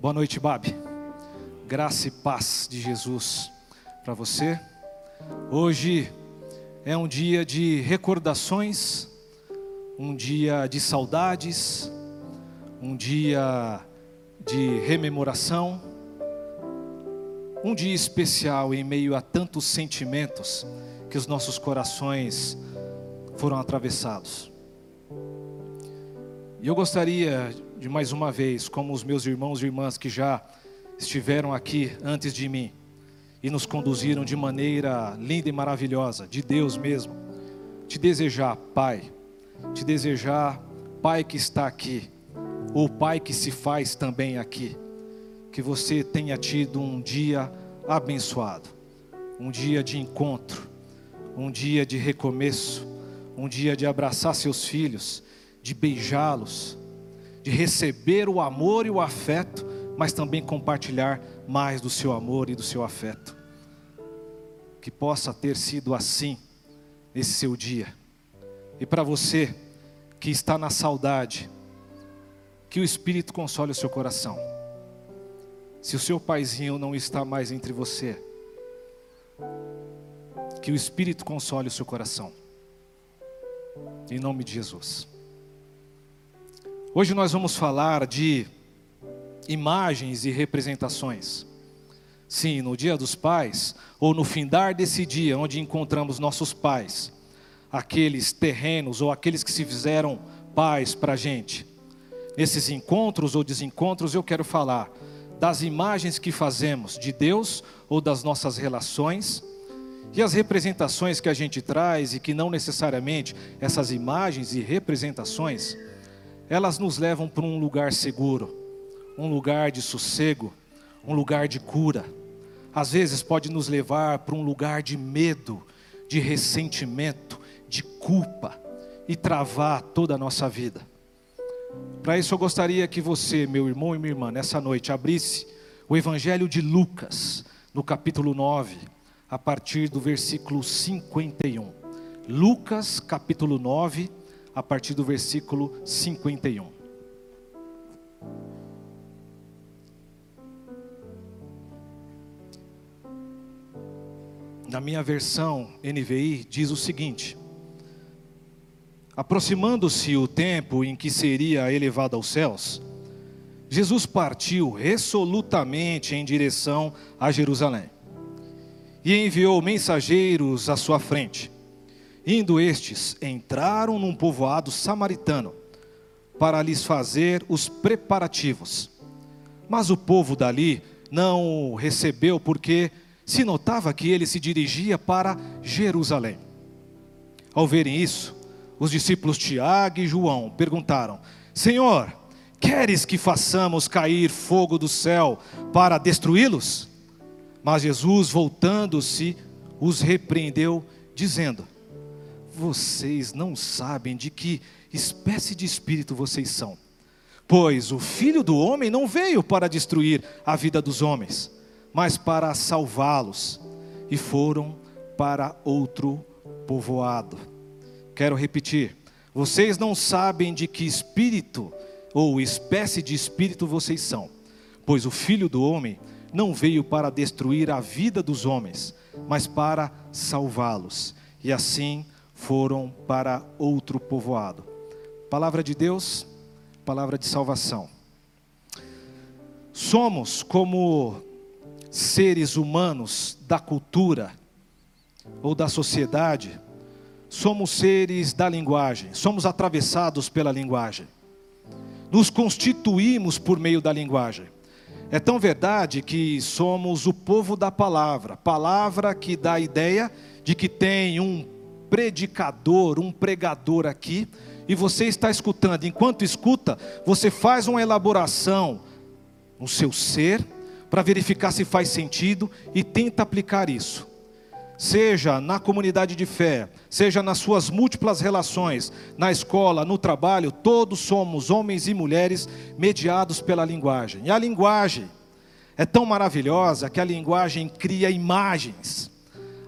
Boa noite, Babi. Graça e paz de Jesus para você. Hoje é um dia de recordações, um dia de saudades, um dia de rememoração, um dia especial em meio a tantos sentimentos que os nossos corações foram atravessados. E eu gostaria de mais uma vez, como os meus irmãos e irmãs que já estiveram aqui antes de mim e nos conduziram de maneira linda e maravilhosa, de Deus mesmo, te desejar, Pai, te desejar, Pai que está aqui, ou Pai que se faz também aqui, que você tenha tido um dia abençoado, um dia de encontro, um dia de recomeço, um dia de abraçar seus filhos, de beijá-los, de receber o amor e o afeto, mas também compartilhar mais do seu amor e do seu afeto. Que possa ter sido assim nesse seu dia. E para você que está na saudade, que o Espírito console o seu coração. Se o seu paizinho não está mais entre você, que o Espírito console o seu coração. Em nome de Jesus. Hoje nós vamos falar de imagens e representações. Sim, no dia dos pais, ou no findar desse dia, onde encontramos nossos pais, aqueles terrenos ou aqueles que se fizeram pais para a gente. Nesses encontros ou desencontros, eu quero falar das imagens que fazemos de Deus ou das nossas relações e as representações que a gente traz e que não necessariamente essas imagens e representações elas nos levam para um lugar seguro, um lugar de sossego, um lugar de cura. Às vezes pode nos levar para um lugar de medo, de ressentimento, de culpa e travar toda a nossa vida. Para isso eu gostaria que você, meu irmão e minha irmã, nessa noite abrisse o Evangelho de Lucas, no capítulo 9, a partir do versículo 51. Lucas, capítulo 9, a partir do versículo 51. Na minha versão NVI diz o seguinte: Aproximando-se o tempo em que seria elevado aos céus, Jesus partiu resolutamente em direção a Jerusalém e enviou mensageiros à sua frente Indo estes, entraram num povoado samaritano para lhes fazer os preparativos. Mas o povo dali não o recebeu porque se notava que ele se dirigia para Jerusalém. Ao verem isso, os discípulos Tiago e João perguntaram: Senhor, queres que façamos cair fogo do céu para destruí-los? Mas Jesus, voltando-se, os repreendeu, dizendo: vocês não sabem de que espécie de espírito vocês são. Pois o filho do homem não veio para destruir a vida dos homens, mas para salvá-los. E foram para outro povoado. Quero repetir: vocês não sabem de que espírito ou espécie de espírito vocês são, pois o filho do homem não veio para destruir a vida dos homens, mas para salvá-los. E assim foram para outro povoado. Palavra de Deus, palavra de salvação. Somos como seres humanos da cultura ou da sociedade, somos seres da linguagem, somos atravessados pela linguagem, nos constituímos por meio da linguagem. É tão verdade que somos o povo da palavra, palavra que dá a ideia de que tem um predicador, um pregador aqui, e você está escutando. Enquanto escuta, você faz uma elaboração no seu ser, para verificar se faz sentido e tenta aplicar isso. Seja na comunidade de fé, seja nas suas múltiplas relações, na escola, no trabalho, todos somos homens e mulheres mediados pela linguagem. E a linguagem é tão maravilhosa que a linguagem cria imagens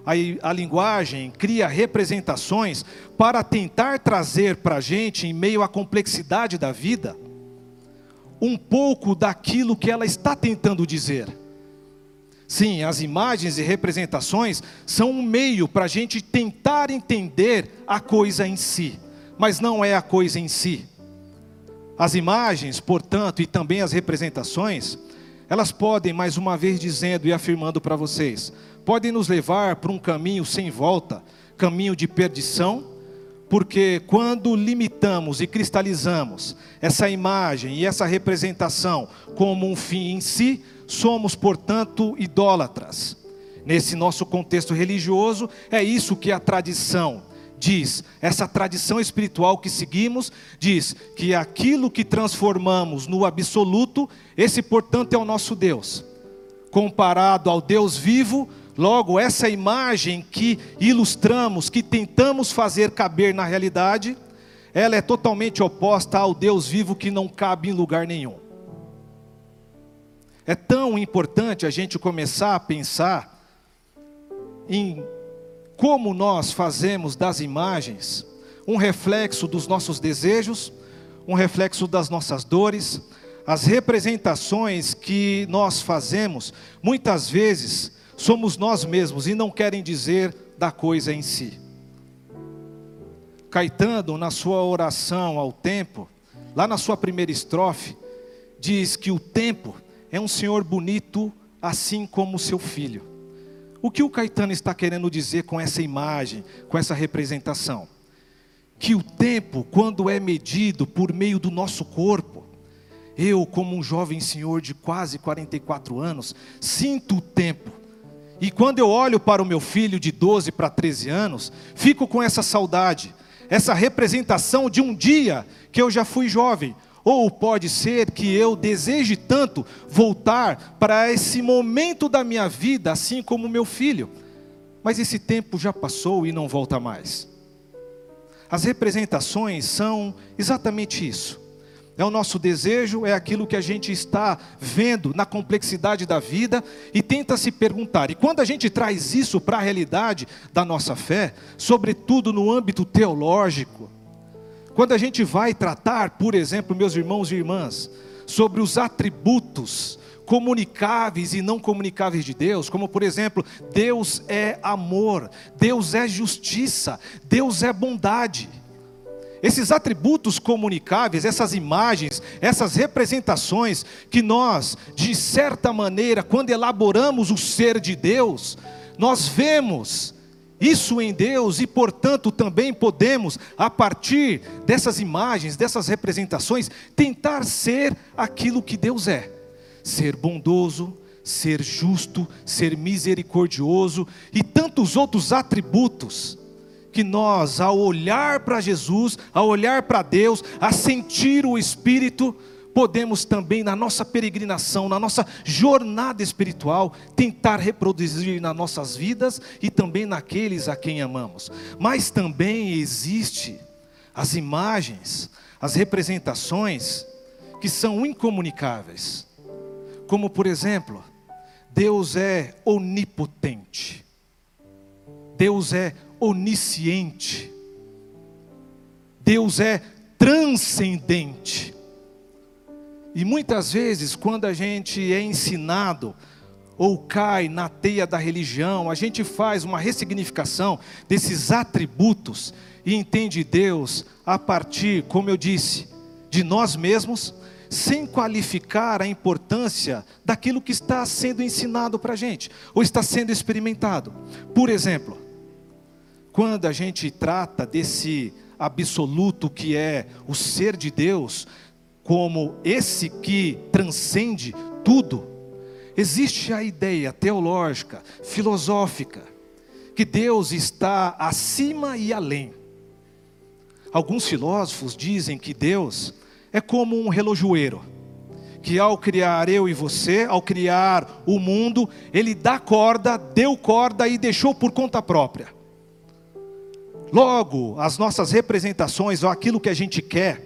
a, a linguagem cria representações para tentar trazer para a gente, em meio à complexidade da vida, um pouco daquilo que ela está tentando dizer. Sim, as imagens e representações são um meio para a gente tentar entender a coisa em si, mas não é a coisa em si. As imagens, portanto, e também as representações, elas podem, mais uma vez dizendo e afirmando para vocês, podem nos levar para um caminho sem volta, caminho de perdição, porque quando limitamos e cristalizamos essa imagem e essa representação como um fim em si, somos, portanto, idólatras. Nesse nosso contexto religioso, é isso que a tradição diz, essa tradição espiritual que seguimos, diz que aquilo que transformamos no absoluto, esse, portanto, é o nosso Deus. Comparado ao Deus vivo, logo, essa imagem que ilustramos, que tentamos fazer caber na realidade, ela é totalmente oposta ao Deus vivo que não cabe em lugar nenhum. É tão importante a gente começar a pensar em como nós fazemos das imagens um reflexo dos nossos desejos, um reflexo das nossas dores, as representações que nós fazemos, muitas vezes somos nós mesmos e não querem dizer da coisa em si. Caetano, na sua oração ao tempo, lá na sua primeira estrofe, diz que o tempo é um senhor bonito, assim como seu filho. O que o Caetano está querendo dizer com essa imagem, com essa representação? Que o tempo, quando é medido por meio do nosso corpo, eu, como um jovem senhor de quase 44 anos, sinto o tempo. E quando eu olho para o meu filho de 12 para 13 anos, fico com essa saudade, essa representação de um dia que eu já fui jovem, ou pode ser que eu deseje tanto voltar para esse momento da minha vida, assim como meu filho, mas esse tempo já passou e não volta mais. As representações são exatamente isso. É o nosso desejo, é aquilo que a gente está vendo na complexidade da vida e tenta se perguntar. E quando a gente traz isso para a realidade da nossa fé, sobretudo no âmbito teológico, quando a gente vai tratar, por exemplo, meus irmãos e irmãs, sobre os atributos comunicáveis e não comunicáveis de Deus, como por exemplo, Deus é amor, Deus é justiça, Deus é bondade. Esses atributos comunicáveis, essas imagens, essas representações que nós, de certa maneira, quando elaboramos o ser de Deus, nós vemos isso em Deus e, portanto, também podemos, a partir dessas imagens, dessas representações, tentar ser aquilo que Deus é: ser bondoso, ser justo, ser misericordioso e tantos outros atributos que nós, ao olhar para Jesus, ao olhar para Deus, a sentir o Espírito, podemos também, na nossa peregrinação, na nossa jornada espiritual, tentar reproduzir nas nossas vidas e também naqueles a quem amamos. Mas também existe as imagens, as representações que são incomunicáveis. Como por exemplo, Deus é onipotente. Deus é onisciente. Deus é transcendente. E muitas vezes, quando a gente é ensinado ou cai na teia da religião, a gente faz uma ressignificação desses atributos e entende Deus a partir, como eu disse, de nós mesmos, sem qualificar a importância daquilo que está sendo ensinado para a gente, ou está sendo experimentado. Por exemplo, quando a gente trata desse absoluto que é o ser de Deus, como esse que transcende tudo, existe a ideia teológica, filosófica, que Deus está acima e além. Alguns filósofos dizem que Deus é como um relojoeiro, que ao criar eu e você, ao criar o mundo, ele dá corda, deu corda e deixou por conta própria. Logo, as nossas representações, ou aquilo que a gente quer,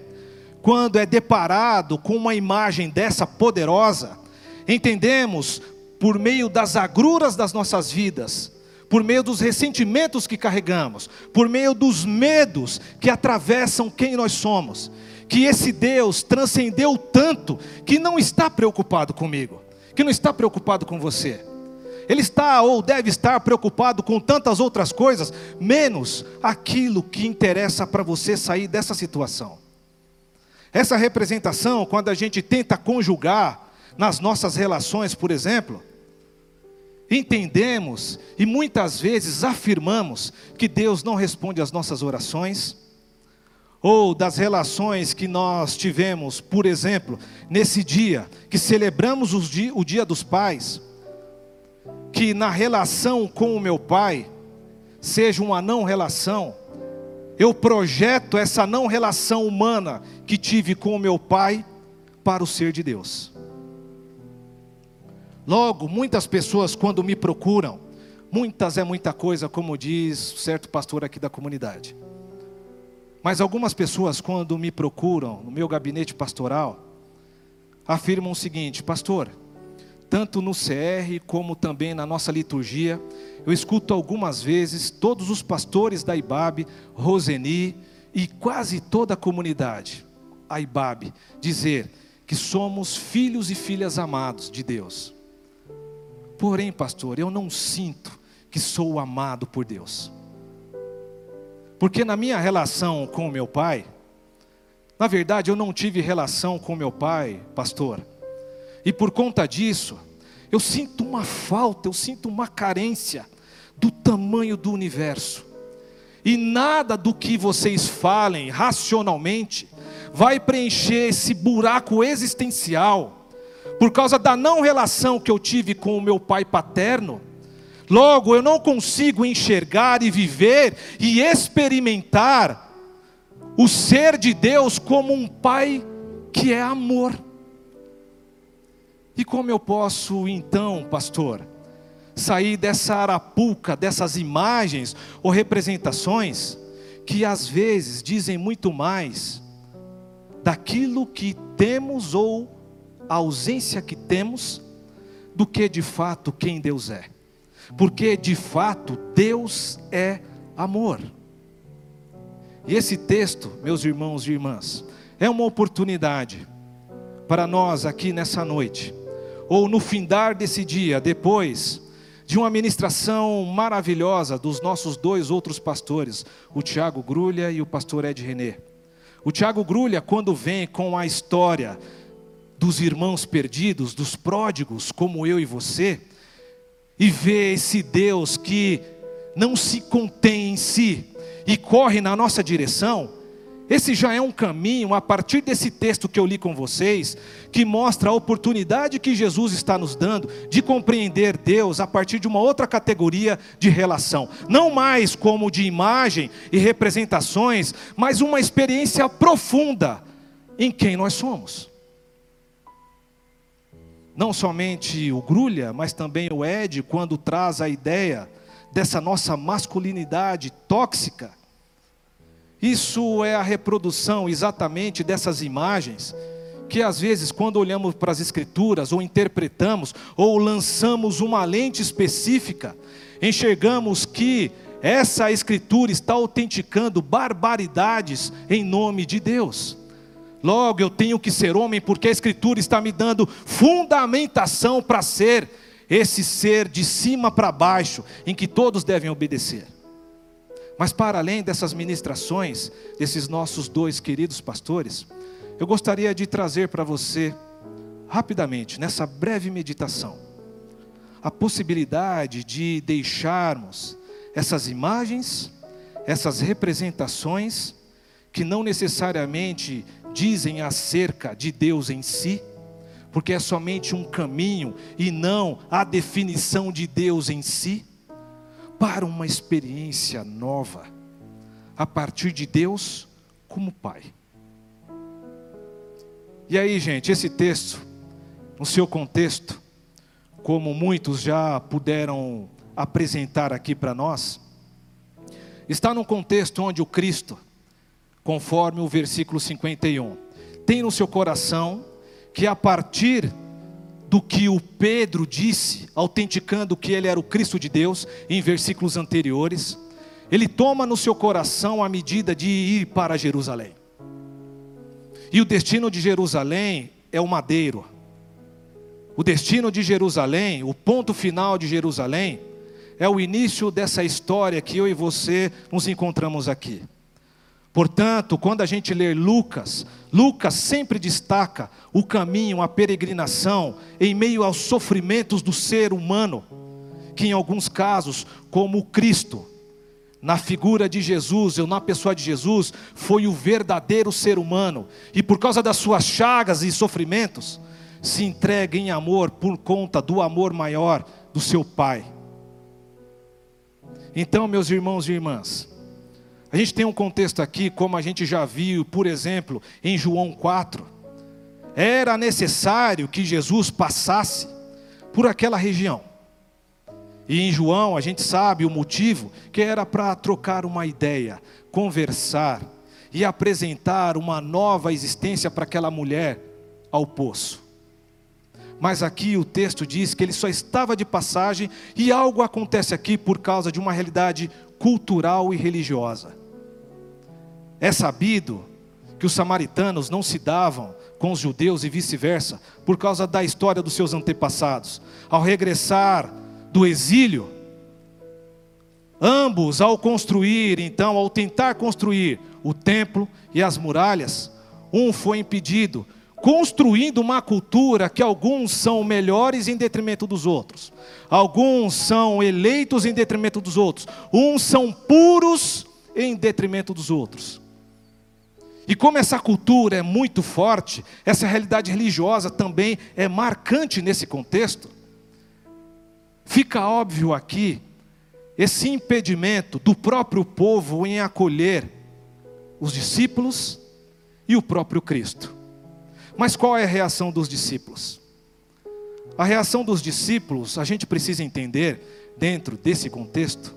quando é deparado com uma imagem dessa poderosa, entendemos por meio das agruras das nossas vidas, por meio dos ressentimentos que carregamos, por meio dos medos que atravessam quem nós somos, que esse Deus transcendeu tanto que não está preocupado comigo, que não está preocupado com você. Ele está ou deve estar preocupado com tantas outras coisas, menos aquilo que interessa para você sair dessa situação. Essa representação, quando a gente tenta conjugar nas nossas relações, por exemplo, entendemos e muitas vezes afirmamos que Deus não responde às nossas orações, ou das relações que nós tivemos, por exemplo, nesse dia que celebramos o dia dos pais, que na relação com o meu pai seja uma não relação, eu projeto essa não relação humana que tive com o meu pai para o ser de Deus. Logo, muitas pessoas quando me procuram, muitas é muita coisa, como diz certo pastor aqui da comunidade. Mas algumas pessoas quando me procuram no meu gabinete pastoral, afirmam o seguinte: "Pastor, tanto no CR como também na nossa liturgia, eu escuto algumas vezes todos os pastores da IBAB, Roseni e quase toda a comunidade, a IBAB, dizer que somos filhos e filhas amados de Deus. Porém, pastor, eu não sinto que sou amado por Deus. Porque na minha relação com o meu pai, na verdade eu não tive relação com meu pai, pastor e por conta disso, eu sinto uma falta, eu sinto uma carência do tamanho do universo. E nada do que vocês falem racionalmente vai preencher esse buraco existencial, por causa da não relação que eu tive com o meu pai paterno. Logo, eu não consigo enxergar e viver e experimentar o ser de Deus como um pai que é amor. E como eu posso então, pastor, sair dessa arapuca, dessas imagens ou representações que às vezes dizem muito mais daquilo que temos ou a ausência que temos do que de fato quem Deus é. Porque de fato Deus é amor. E esse texto, meus irmãos e irmãs, é uma oportunidade para nós aqui nessa noite ou no findar desse dia, depois de uma ministração maravilhosa dos nossos dois outros pastores, o Tiago Grulha e o pastor Ed René. O Tiago Grulha, quando vem com a história dos irmãos perdidos, dos pródigos, como eu e você, e vê esse Deus que não se contém em si e corre na nossa direção, esse já é um caminho, a partir desse texto que eu li com vocês, que mostra a oportunidade que Jesus está nos dando de compreender Deus a partir de uma outra categoria de relação. Não mais como de imagem e representações, mas uma experiência profunda em quem nós somos. Não somente o Grulha, mas também o Ed, quando traz a ideia dessa nossa masculinidade tóxica isso é a reprodução exatamente dessas imagens que às vezes quando olhamos para as escrituras ou interpretamos ou lançamos uma lente específica, enxergamos que essa escritura está autenticando barbaridades em nome de Deus. Logo eu tenho que ser homem porque a escritura está me dando fundamentação para ser esse ser de cima para baixo em que todos devem obedecer. Mas para além dessas ministrações, desses nossos dois queridos pastores, eu gostaria de trazer para você, rapidamente, nessa breve meditação, a possibilidade de deixarmos essas imagens, essas representações, que não necessariamente dizem acerca de Deus em si, porque é somente um caminho e não a definição de Deus em si para uma experiência nova, a partir de Deus como Pai. E aí, gente, esse texto, no seu contexto, como muitos já puderam apresentar aqui para nós, está num contexto onde o Cristo, conforme o versículo 51, tem no seu coração que a partir do que o Pedro disse, autenticando que ele era o Cristo de Deus, em versículos anteriores, ele toma no seu coração a medida de ir para Jerusalém. E o destino de Jerusalém é o madeiro. O destino de Jerusalém, o ponto final de Jerusalém, é o início dessa história que eu e você nos encontramos aqui. Portanto, quando a gente lê Lucas, Lucas sempre destaca o caminho, a peregrinação em meio aos sofrimentos do ser humano, que em alguns casos, como Cristo, na figura de Jesus, ou na pessoa de Jesus, foi o verdadeiro ser humano, e por causa das suas chagas e sofrimentos, se entrega em amor por conta do amor maior do seu Pai. Então, meus irmãos e irmãs, a gente tem um contexto aqui, como a gente já viu, por exemplo, em João 4. Era necessário que Jesus passasse por aquela região. E em João a gente sabe o motivo, que era para trocar uma ideia, conversar e apresentar uma nova existência para aquela mulher ao poço. Mas aqui o texto diz que ele só estava de passagem e algo acontece aqui por causa de uma realidade cultural e religiosa. É sabido que os samaritanos não se davam com os judeus e vice-versa, por causa da história dos seus antepassados. Ao regressar do exílio, ambos, ao construir, então, ao tentar construir o templo e as muralhas, um foi impedido, construindo uma cultura que alguns são melhores em detrimento dos outros, alguns são eleitos em detrimento dos outros, uns são puros em detrimento dos outros. E como essa cultura é muito forte, essa realidade religiosa também é marcante nesse contexto, fica óbvio aqui esse impedimento do próprio povo em acolher os discípulos e o próprio Cristo. Mas qual é a reação dos discípulos? A reação dos discípulos, a gente precisa entender, dentro desse contexto,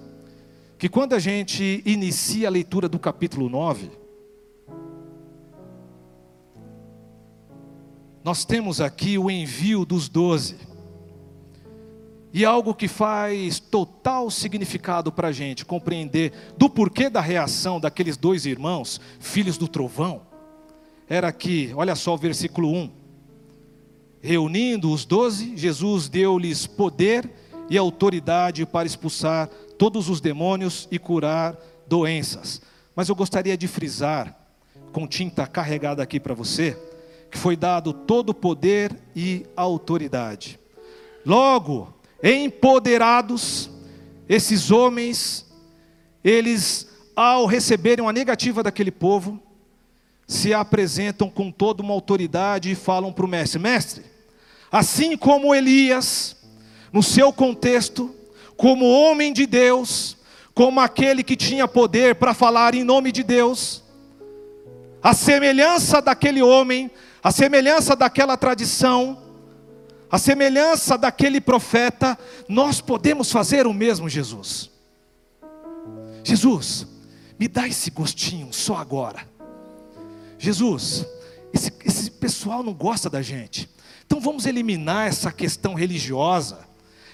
que quando a gente inicia a leitura do capítulo 9, nós temos aqui o envio dos doze. E algo que faz total significado para a gente compreender do porquê da reação daqueles dois irmãos, filhos do trovão, era que, olha só o versículo 1: Reunindo os doze, Jesus deu-lhes poder e autoridade para expulsar todos os demônios e curar doenças. Mas eu gostaria de frisar, com tinta carregada aqui para você, que foi dado todo o poder e autoridade. Logo, empoderados, esses homens, eles, ao receberem a negativa daquele povo, se apresentam com toda uma autoridade e falam para o mestre: Mestre, assim como Elias, no seu contexto, como homem de Deus, como aquele que tinha poder para falar em nome de Deus, a semelhança daquele homem, a semelhança daquela tradição, a semelhança daquele profeta, nós podemos fazer o mesmo, Jesus. Jesus, me dá esse gostinho só agora. Jesus, esse, esse pessoal não gosta da gente. Então vamos eliminar essa questão religiosa,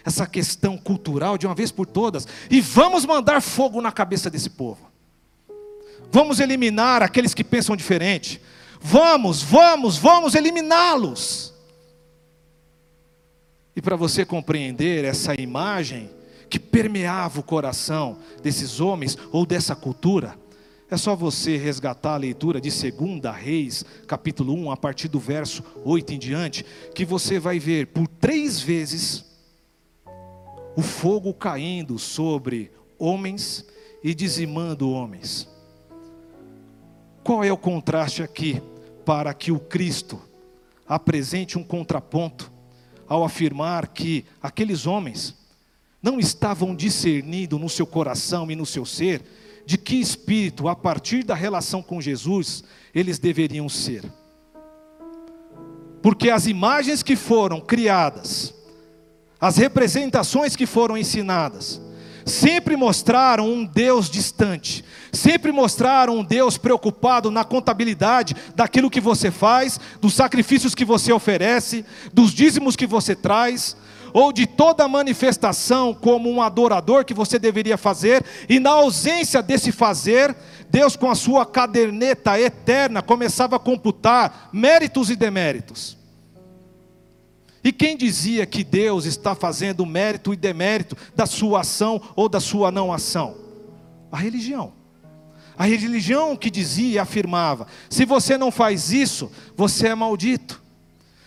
essa questão cultural de uma vez por todas, e vamos mandar fogo na cabeça desse povo. Vamos eliminar aqueles que pensam diferente. Vamos, vamos, vamos eliminá-los. E para você compreender essa imagem que permeava o coração desses homens ou dessa cultura, é só você resgatar a leitura de 2 Reis, capítulo 1, a partir do verso 8 em diante, que você vai ver por três vezes o fogo caindo sobre homens e dizimando homens. Qual é o contraste aqui para que o Cristo apresente um contraponto ao afirmar que aqueles homens não estavam discernindo no seu coração e no seu ser de que espírito, a partir da relação com Jesus, eles deveriam ser. Porque as imagens que foram criadas, as representações que foram ensinadas, sempre mostraram um Deus distante, sempre mostraram um Deus preocupado na contabilidade daquilo que você faz, dos sacrifícios que você oferece, dos dízimos que você traz, ou de toda manifestação como um adorador que você deveria fazer, e na ausência desse fazer, Deus, com a sua caderneta eterna, começava a computar méritos e deméritos. E quem dizia que Deus está fazendo mérito e demérito da sua ação ou da sua não ação? A religião. A religião que dizia e afirmava: se você não faz isso, você é maldito.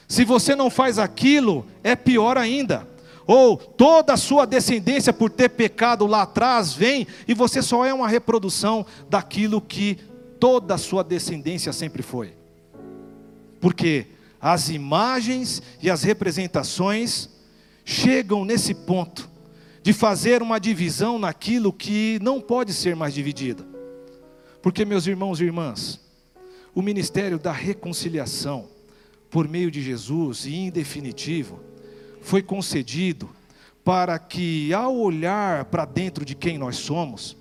Se você não faz aquilo, é pior ainda. Ou toda a sua descendência por ter pecado lá atrás vem e você só é uma reprodução daquilo que toda a sua descendência sempre foi. Porque as imagens e as representações chegam nesse ponto de fazer uma divisão naquilo que não pode ser mais dividida. Porque, meus irmãos e irmãs, o ministério da reconciliação, por meio de Jesus e em definitivo, foi concedido para que, ao olhar para dentro de quem nós somos,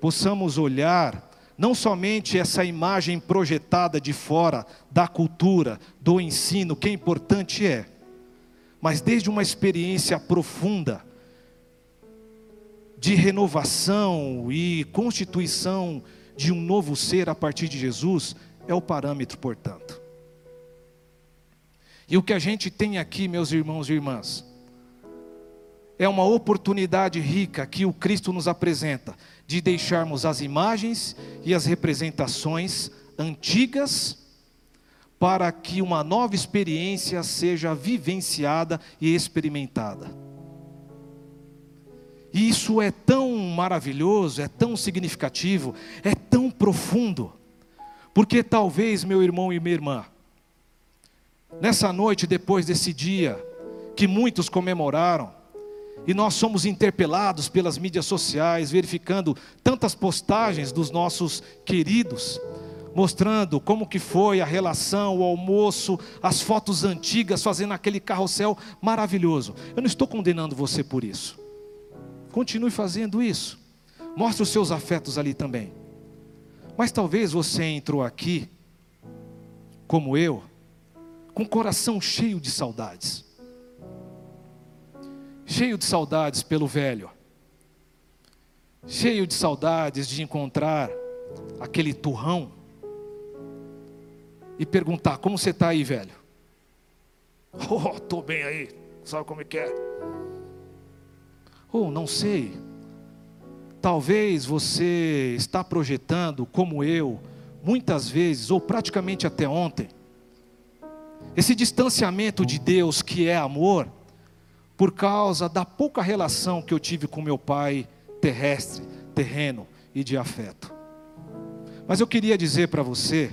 possamos olhar não somente essa imagem projetada de fora da cultura, do ensino, que é importante é, mas desde uma experiência profunda de renovação e constituição de um novo ser a partir de Jesus, é o parâmetro, portanto. E o que a gente tem aqui, meus irmãos e irmãs, é uma oportunidade rica que o Cristo nos apresenta de deixarmos as imagens e as representações antigas para que uma nova experiência seja vivenciada e experimentada. E isso é tão maravilhoso, é tão significativo, é tão profundo, porque talvez, meu irmão e minha irmã, Nessa noite, depois desse dia que muitos comemoraram, e nós somos interpelados pelas mídias sociais, verificando tantas postagens dos nossos queridos, mostrando como que foi a relação, o almoço, as fotos antigas, fazendo aquele carrossel maravilhoso. Eu não estou condenando você por isso. Continue fazendo isso. Mostre os seus afetos ali também. Mas talvez você entrou aqui, como eu, com o coração cheio de saudades. Cheio de saudades pelo velho. Cheio de saudades de encontrar aquele turrão e perguntar: Como você está aí, velho? Oh, estou bem aí, sabe como é que é? Ou oh, não sei, talvez você está projetando, como eu, muitas vezes, ou praticamente até ontem, esse distanciamento de Deus, que é amor, por causa da pouca relação que eu tive com meu pai terrestre, terreno e de afeto. Mas eu queria dizer para você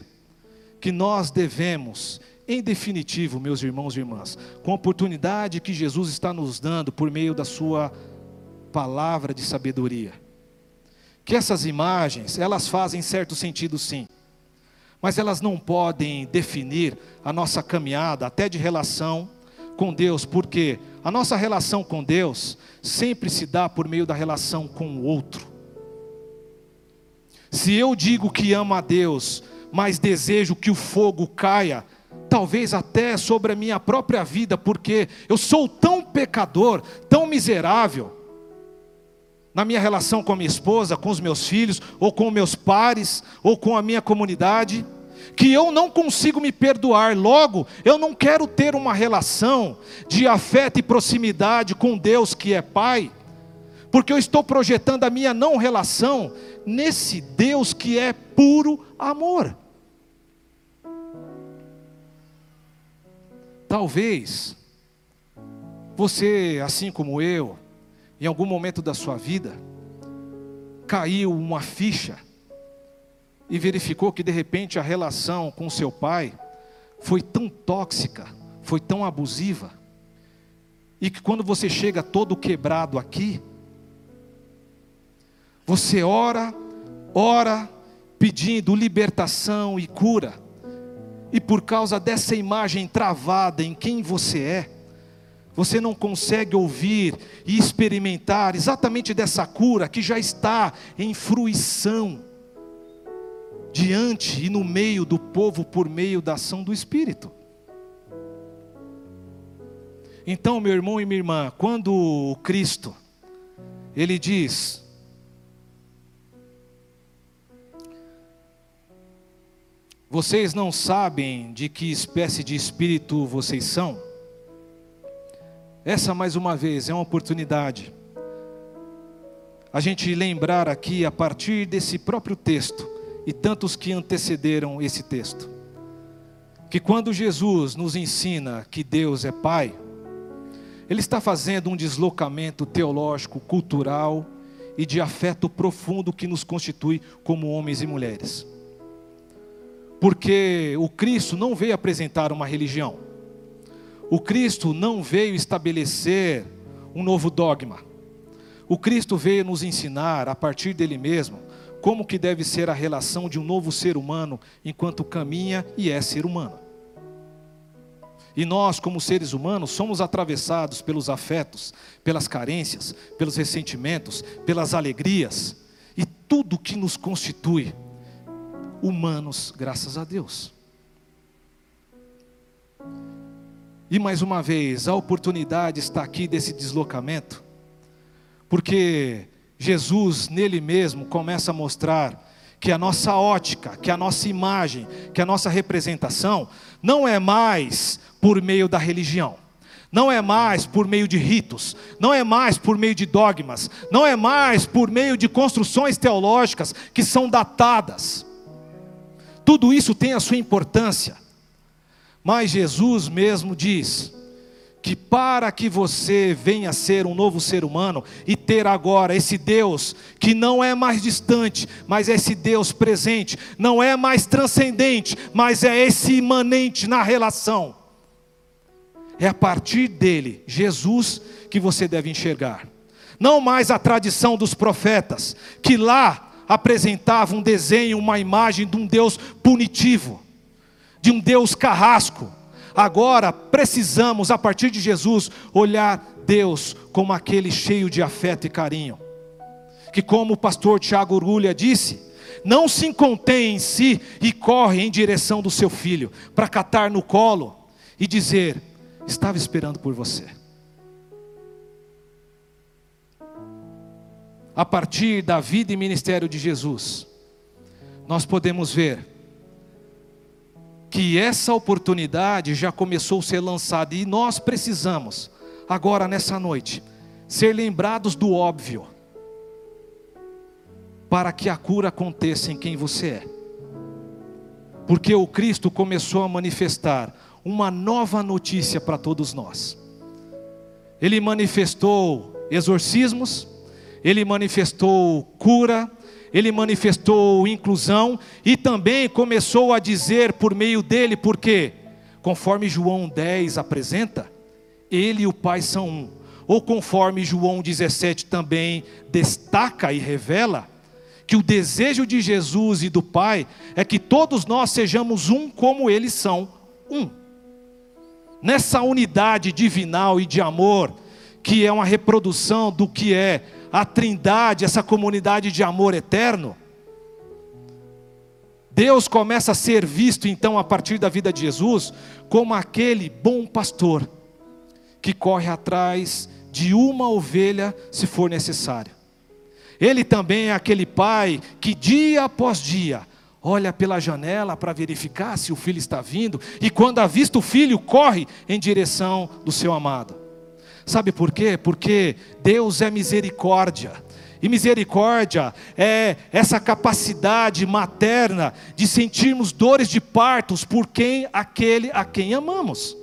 que nós devemos, em definitivo, meus irmãos e irmãs, com a oportunidade que Jesus está nos dando por meio da sua palavra de sabedoria, que essas imagens, elas fazem certo sentido sim mas elas não podem definir a nossa caminhada, até de relação com Deus, porque a nossa relação com Deus sempre se dá por meio da relação com o outro. Se eu digo que amo a Deus, mas desejo que o fogo caia, talvez até sobre a minha própria vida, porque eu sou tão pecador, tão miserável, na minha relação com a minha esposa, com os meus filhos, ou com meus pares, ou com a minha comunidade, que eu não consigo me perdoar, logo, eu não quero ter uma relação de afeto e proximidade com Deus que é Pai, porque eu estou projetando a minha não relação nesse Deus que é puro amor. Talvez você, assim como eu, em algum momento da sua vida, caiu uma ficha e verificou que de repente a relação com seu pai foi tão tóxica, foi tão abusiva, e que quando você chega todo quebrado aqui, você ora, ora, pedindo libertação e cura, e por causa dessa imagem travada em quem você é, você não consegue ouvir e experimentar exatamente dessa cura que já está em fruição diante e no meio do povo por meio da ação do Espírito. Então, meu irmão e minha irmã, quando Cristo, ele diz: Vocês não sabem de que espécie de espírito vocês são? Essa, mais uma vez, é uma oportunidade. A gente lembrar aqui, a partir desse próprio texto, e tantos que antecederam esse texto, que quando Jesus nos ensina que Deus é Pai, Ele está fazendo um deslocamento teológico, cultural e de afeto profundo que nos constitui como homens e mulheres. Porque o Cristo não veio apresentar uma religião, o Cristo não veio estabelecer um novo dogma, o Cristo veio nos ensinar, a partir dele mesmo, como que deve ser a relação de um novo ser humano enquanto caminha e é ser humano. E nós, como seres humanos, somos atravessados pelos afetos, pelas carências, pelos ressentimentos, pelas alegrias e tudo que nos constitui humanos, graças a Deus. E mais uma vez, a oportunidade está aqui desse deslocamento, porque Jesus, nele mesmo, começa a mostrar que a nossa ótica, que a nossa imagem, que a nossa representação, não é mais por meio da religião, não é mais por meio de ritos, não é mais por meio de dogmas, não é mais por meio de construções teológicas que são datadas tudo isso tem a sua importância. Mas Jesus mesmo diz que para que você venha ser um novo ser humano e ter agora esse Deus que não é mais distante, mas é esse Deus presente, não é mais transcendente, mas é esse imanente na relação. É a partir dele, Jesus, que você deve enxergar. Não mais a tradição dos profetas, que lá apresentava um desenho, uma imagem de um Deus punitivo, de um Deus carrasco. Agora precisamos, a partir de Jesus, olhar Deus como aquele cheio de afeto e carinho. Que, como o pastor Tiago Urulha disse, não se contém em si e corre em direção do seu filho, para catar no colo e dizer: Estava esperando por você. a partir da vida e ministério de Jesus, nós podemos ver que essa oportunidade já começou a ser lançada e nós precisamos, agora nessa noite, ser lembrados do óbvio, para que a cura aconteça em quem você é. Porque o Cristo começou a manifestar uma nova notícia para todos nós. Ele manifestou exorcismos, ele manifestou cura, ele manifestou inclusão e também começou a dizer por meio dele, porque, conforme João 10 apresenta, ele e o Pai são um. Ou conforme João 17 também destaca e revela, que o desejo de Jesus e do Pai é que todos nós sejamos um como eles são um. Nessa unidade divinal e de amor, que é uma reprodução do que é a Trindade, essa comunidade de amor eterno, Deus começa a ser visto então a partir da vida de Jesus como aquele bom pastor que corre atrás de uma ovelha se for necessário. Ele também é aquele pai que dia após dia olha pela janela para verificar se o filho está vindo e quando avista o filho corre em direção do seu amado. Sabe por quê? Porque Deus é misericórdia. E misericórdia é essa capacidade materna de sentirmos dores de partos por quem aquele a quem amamos.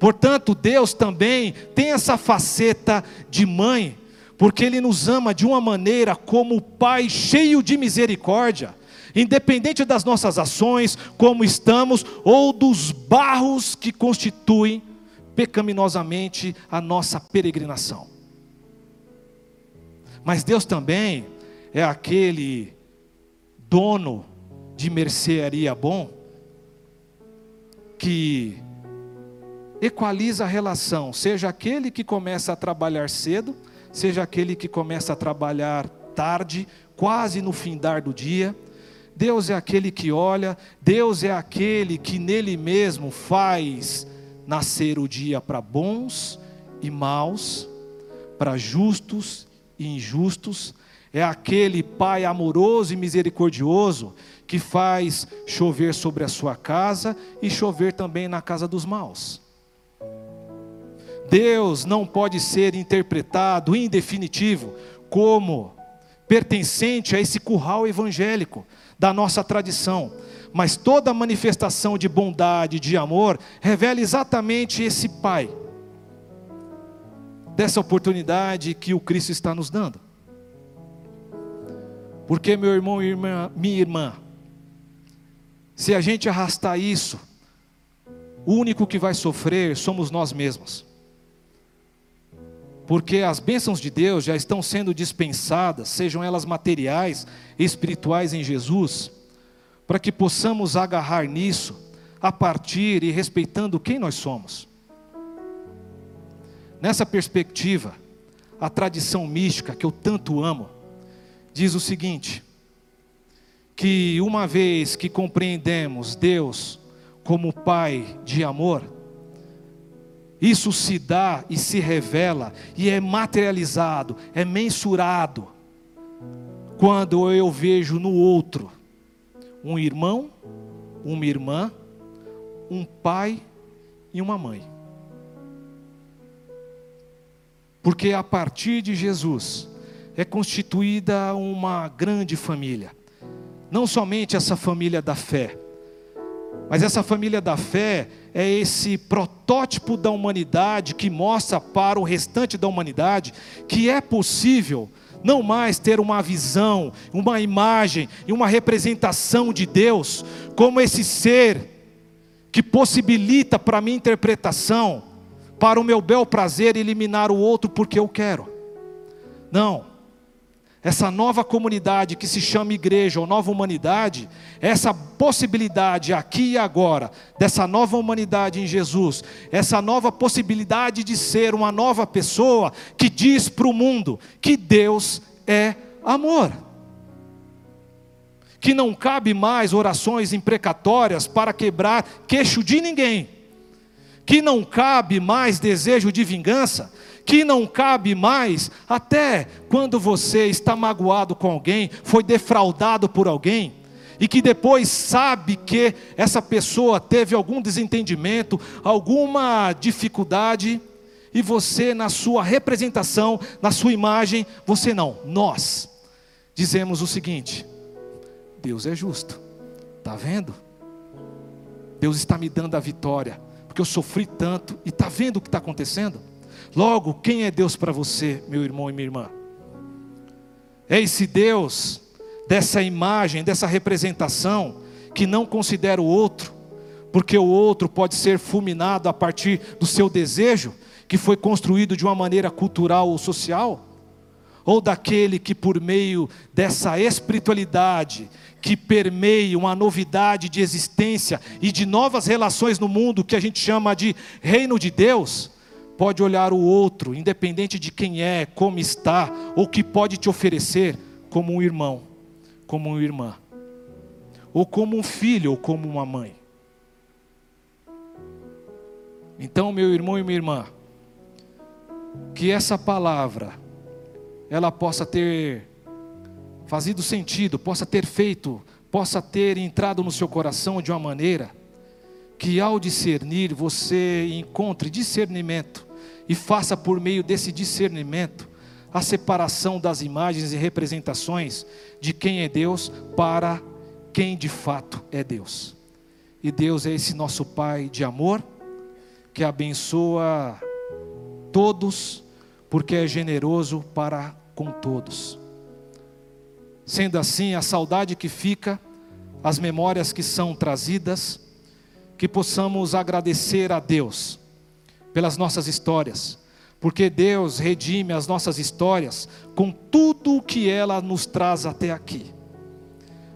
Portanto, Deus também tem essa faceta de mãe, porque ele nos ama de uma maneira como pai cheio de misericórdia independente das nossas ações, como estamos, ou dos barros que constituem pecaminosamente a nossa peregrinação. Mas Deus também é aquele dono de mercearia bom que equaliza a relação, seja aquele que começa a trabalhar cedo, seja aquele que começa a trabalhar tarde, quase no findar do dia. Deus é aquele que olha, Deus é aquele que nele mesmo faz nascer o dia para bons e maus, para justos e injustos. é aquele Pai amoroso e misericordioso que faz chover sobre a sua casa e chover também na casa dos maus. Deus não pode ser interpretado em definitivo como pertencente a esse curral evangélico da nossa tradição, mas toda manifestação de bondade, de amor, revela exatamente esse Pai, dessa oportunidade que o Cristo está nos dando. Porque, meu irmão e irmã, minha irmã, se a gente arrastar isso, o único que vai sofrer somos nós mesmos porque as bênçãos de Deus já estão sendo dispensadas, sejam elas materiais, espirituais em Jesus, para que possamos agarrar nisso, a partir e respeitando quem nós somos. Nessa perspectiva, a tradição mística que eu tanto amo, diz o seguinte: que uma vez que compreendemos Deus como Pai de amor, isso se dá e se revela e é materializado, é mensurado, quando eu vejo no outro um irmão, uma irmã, um pai e uma mãe. Porque a partir de Jesus é constituída uma grande família. Não somente essa família da fé, mas essa família da fé é esse protótipo da humanidade que mostra para o restante da humanidade que é possível não mais ter uma visão, uma imagem e uma representação de Deus como esse ser que possibilita para minha interpretação, para o meu bel prazer eliminar o outro porque eu quero. Não essa nova comunidade que se chama igreja ou nova humanidade, essa possibilidade aqui e agora, dessa nova humanidade em Jesus, essa nova possibilidade de ser uma nova pessoa que diz para o mundo que Deus é amor. Que não cabe mais orações imprecatórias para quebrar queixo de ninguém. Que não cabe mais desejo de vingança que não cabe mais, até quando você está magoado com alguém, foi defraudado por alguém, e que depois sabe que essa pessoa teve algum desentendimento, alguma dificuldade, e você, na sua representação, na sua imagem, você não, nós dizemos o seguinte: Deus é justo, está vendo? Deus está me dando a vitória, porque eu sofri tanto, e está vendo o que está acontecendo? Logo, quem é Deus para você, meu irmão e minha irmã? É esse Deus, dessa imagem, dessa representação, que não considera o outro, porque o outro pode ser fulminado a partir do seu desejo, que foi construído de uma maneira cultural ou social? Ou daquele que, por meio dessa espiritualidade, que permeia uma novidade de existência e de novas relações no mundo, que a gente chama de reino de Deus, pode olhar o outro, independente de quem é, como está, ou que pode te oferecer, como um irmão, como uma irmã, ou como um filho, ou como uma mãe. Então, meu irmão e minha irmã, que essa palavra, ela possa ter fazido sentido, possa ter feito, possa ter entrado no seu coração de uma maneira que ao discernir você encontre discernimento e faça por meio desse discernimento a separação das imagens e representações de quem é Deus para quem de fato é Deus. E Deus é esse nosso Pai de amor que abençoa todos porque é generoso para com todos. Sendo assim, a saudade que fica, as memórias que são trazidas, que possamos agradecer a Deus pelas nossas histórias, porque Deus redime as nossas histórias com tudo o que ela nos traz até aqui.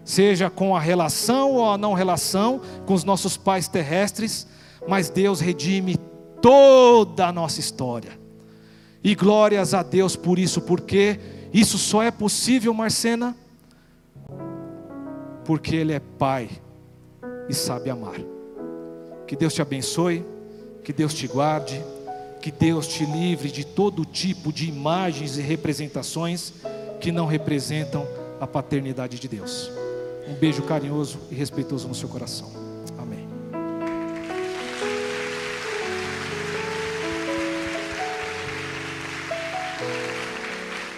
Seja com a relação ou a não relação com os nossos pais terrestres, mas Deus redime toda a nossa história. E glórias a Deus por isso, porque isso só é possível, Marcena, porque Ele é Pai e sabe amar. Que Deus te abençoe, que Deus te guarde, que Deus te livre de todo tipo de imagens e representações que não representam a paternidade de Deus. Um beijo carinhoso e respeitoso no seu coração.